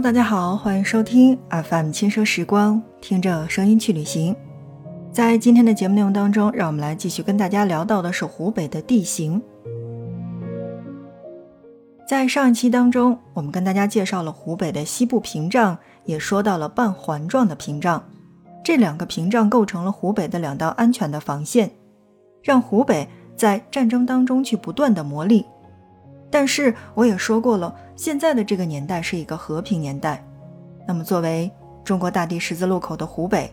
大家好，欢迎收听 FM 轻奢时光，听着声音去旅行。在今天的节目内容当中，让我们来继续跟大家聊到的是湖北的地形。在上一期当中，我们跟大家介绍了湖北的西部屏障，也说到了半环状的屏障。这两个屏障构成了湖北的两道安全的防线，让湖北在战争当中去不断的磨砺。但是我也说过了，现在的这个年代是一个和平年代。那么，作为中国大地十字路口的湖北，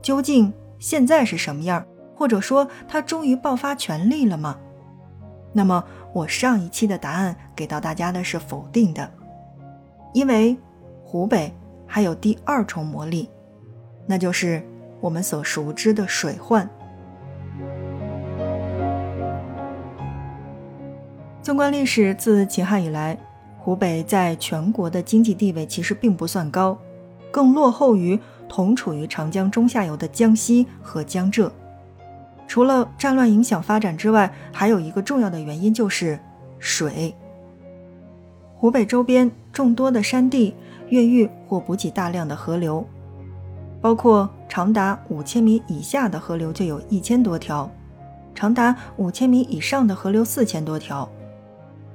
究竟现在是什么样？或者说，它终于爆发权力了吗？那么，我上一期的答案给到大家的是否定的，因为湖北还有第二重魔力，那就是我们所熟知的水患。纵观历史，自秦汉以来，湖北在全国的经济地位其实并不算高，更落后于同处于长江中下游的江西和江浙。除了战乱影响发展之外，还有一个重要的原因就是水。湖北周边众多的山地、越狱或补给大量的河流，包括长达五千米以下的河流就有一千多条，长达五千米以上的河流四千多条。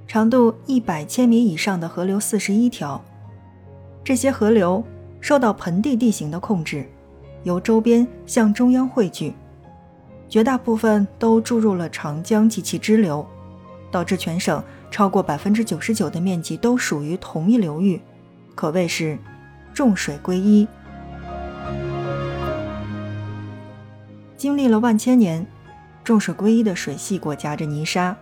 长度一百千米以上的河流四十一条，这些河流受到盆地地形的控制，由周边向中央汇聚，绝大部分都注入了长江及其支流，导致全省超过百分之九十九的面积都属于同一流域，可谓是众水归一。经历了万千年，众水归一的水系裹夹着泥沙。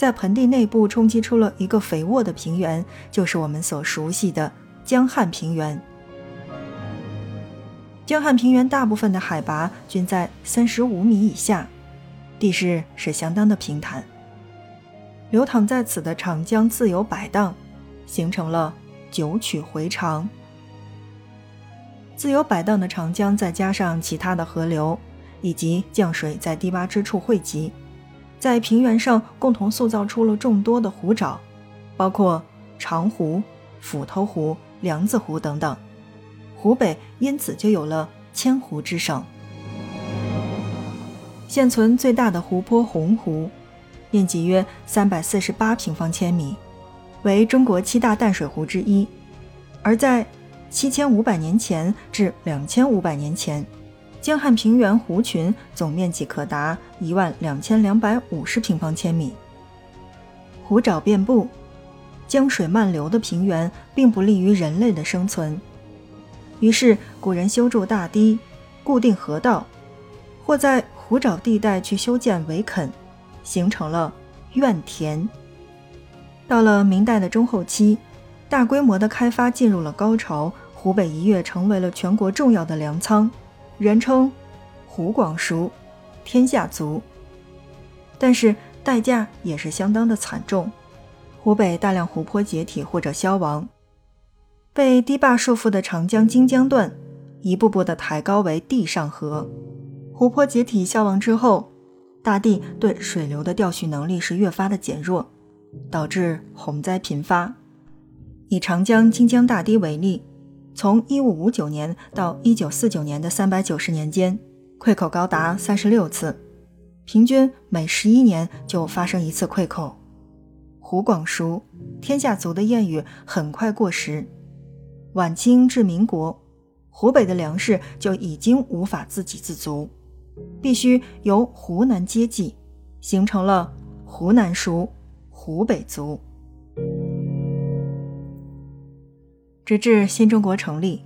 在盆地内部冲击出了一个肥沃的平原，就是我们所熟悉的江汉平原。江汉平原大部分的海拔均在三十五米以下，地势是相当的平坦。流淌在此的长江自由摆荡，形成了九曲回肠。自由摆荡的长江，再加上其他的河流以及降水在低洼之处汇集。在平原上共同塑造出了众多的湖沼，包括长湖、斧头湖、梁子湖等等。湖北因此就有了千湖之省。现存最大的湖泊洪湖，面积约三百四十八平方千米，为中国七大淡水湖之一。而在七千五百年前至两千五百年前。江汉平原湖群总面积可达一万两千两百五十平方千米，湖沼遍布，江水漫流的平原并不利于人类的生存。于是，古人修筑大堤，固定河道，或在湖沼地带去修建围垦，形成了院田。到了明代的中后期，大规模的开发进入了高潮，湖北一跃成为了全国重要的粮仓。人称“湖广熟，天下足”，但是代价也是相当的惨重。湖北大量湖泊解体或者消亡，被堤坝束缚的长江荆江段一步步的抬高为地上河。湖泊解体消亡之后，大地对水流的调蓄能力是越发的减弱，导致洪灾频发。以长江荆江大堤为例。从一五五九年到一九四九年的三百九十年间，溃口高达三十六次，平均每十一年就发生一次溃口。湖广熟，天下足的谚语很快过时。晚清至民国，湖北的粮食就已经无法自给自足，必须由湖南接济，形成了湖南熟，湖北足。直至新中国成立，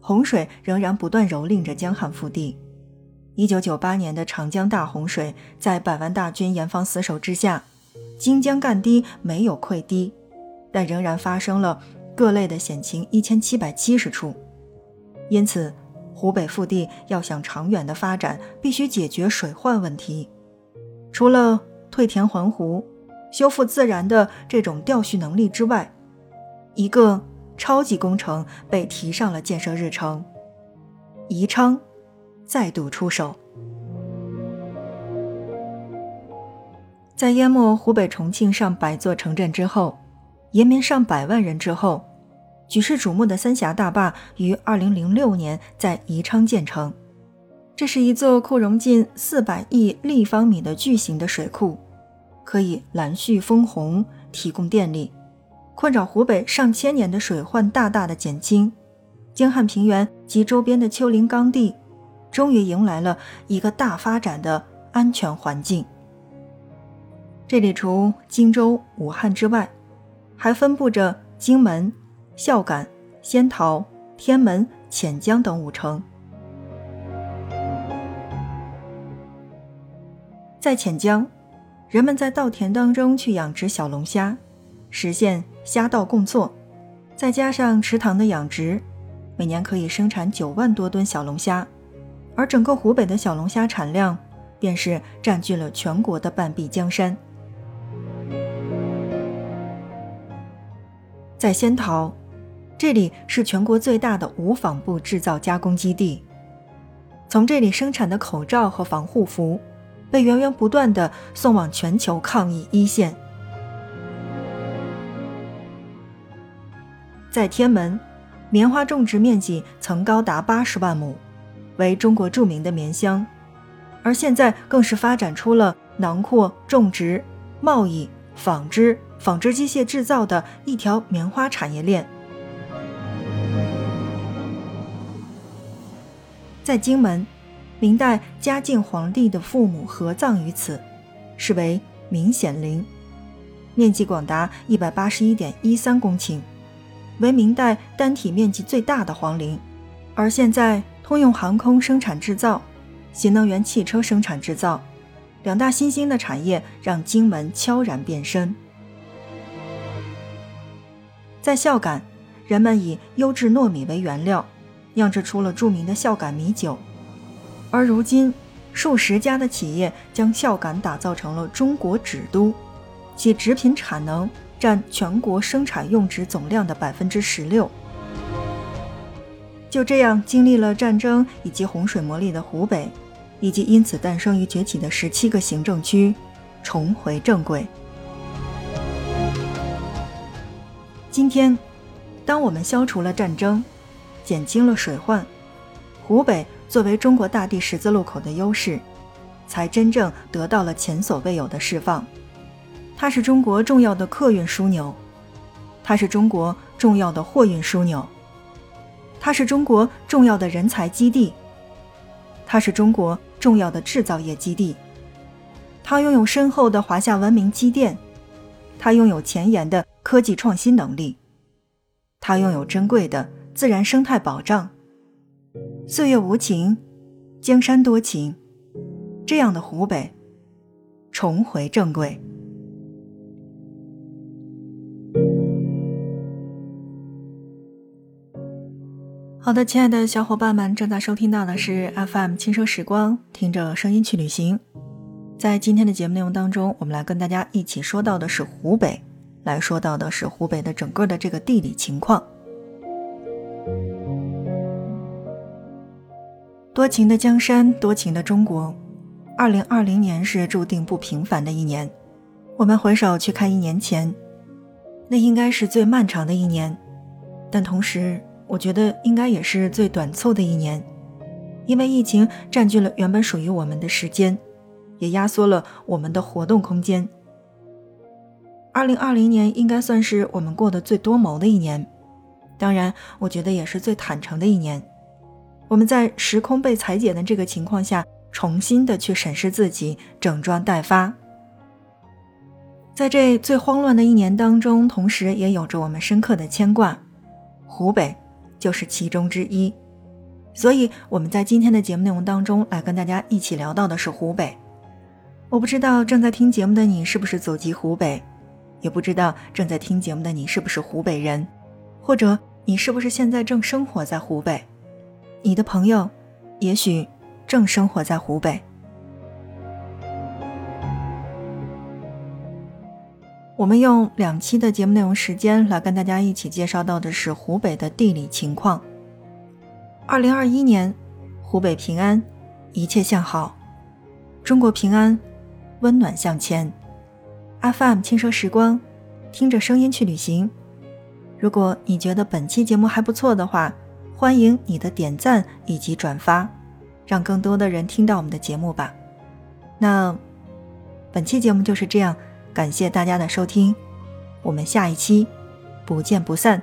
洪水仍然不断蹂躏着江汉腹地。一九九八年的长江大洪水，在百万大军严防死守之下，荆江干堤没有溃堤，但仍然发生了各类的险情一千七百七十处。因此，湖北腹地要想长远的发展，必须解决水患问题。除了退田还湖、修复自然的这种调蓄能力之外，一个。超级工程被提上了建设日程，宜昌再度出手。在淹没湖北重庆上百座城镇之后，延绵上百万人之后，举世瞩目的三峡大坝于2006年在宜昌建成。这是一座库容近400亿立方米的巨型的水库，可以拦蓄丰洪，提供电力，困扰湖北上千年的水患大大的减轻。京汉平原及周边的丘陵岗地，终于迎来了一个大发展的安全环境。这里除荆州、武汉之外，还分布着荆门。孝感、仙桃、天门、潜江等五城。在潜江，人们在稻田当中去养殖小龙虾，实现虾稻共作。再加上池塘的养殖，每年可以生产九万多吨小龙虾，而整个湖北的小龙虾产量，便是占据了全国的半壁江山。在仙桃。这里是全国最大的无纺布制造加工基地，从这里生产的口罩和防护服，被源源不断的送往全球抗疫一线。在天门，棉花种植面积曾高达八十万亩，为中国著名的棉乡，而现在更是发展出了囊括种植、贸易、纺织、纺织机械制造的一条棉花产业链。在荆门，明代嘉靖皇帝的父母合葬于此，是为明显陵，面积广达一百八十一点一三公顷，为明代单体面积最大的皇陵。而现在，通用航空生产制造、新能源汽车生产制造两大新兴的产业，让荆门悄然变身。在孝感，人们以优质糯米为原料。酿制出了著名的孝感米酒，而如今数十家的企业将孝感打造成了中国纸都，其纸品产能占全国生产用纸总量的百分之十六。就这样，经历了战争以及洪水磨砺的湖北，以及因此诞生与崛起的十七个行政区，重回正轨。今天，当我们消除了战争。减轻了水患，湖北作为中国大地十字路口的优势，才真正得到了前所未有的释放。它是中国重要的客运枢纽，它是中国重要的货运枢纽，它是中国重要的人才基地，它是中国重要的制造业基地。它拥有深厚的华夏文明积淀，它拥有前沿的科技创新能力，它拥有珍贵的。自然生态保障，岁月无情，江山多情，这样的湖北重回正轨。好的，亲爱的小伙伴们，正在收听到的是 FM 轻声时光，听着声音去旅行。在今天的节目内容当中，我们来跟大家一起说到的是湖北，来说到的是湖北的整个的这个地理情况。多情的江山，多情的中国。二零二零年是注定不平凡的一年。我们回首去看一年前，那应该是最漫长的一年，但同时，我觉得应该也是最短促的一年，因为疫情占据了原本属于我们的时间，也压缩了我们的活动空间。二零二零年应该算是我们过得最多谋的一年，当然，我觉得也是最坦诚的一年。我们在时空被裁剪的这个情况下，重新的去审视自己，整装待发。在这最慌乱的一年当中，同时也有着我们深刻的牵挂，湖北就是其中之一。所以我们在今天的节目内容当中来跟大家一起聊到的是湖北。我不知道正在听节目的你是不是祖籍湖北，也不知道正在听节目的你是不是湖北人，或者你是不是现在正生活在湖北。你的朋友，也许正生活在湖北。我们用两期的节目内容时间来跟大家一起介绍到的是湖北的地理情况。二零二一年，湖北平安，一切向好，中国平安，温暖向前。FM 轻奢时光，听着声音去旅行。如果你觉得本期节目还不错的话，欢迎你的点赞以及转发，让更多的人听到我们的节目吧。那本期节目就是这样。感谢大家的收听我们下一期不见不散。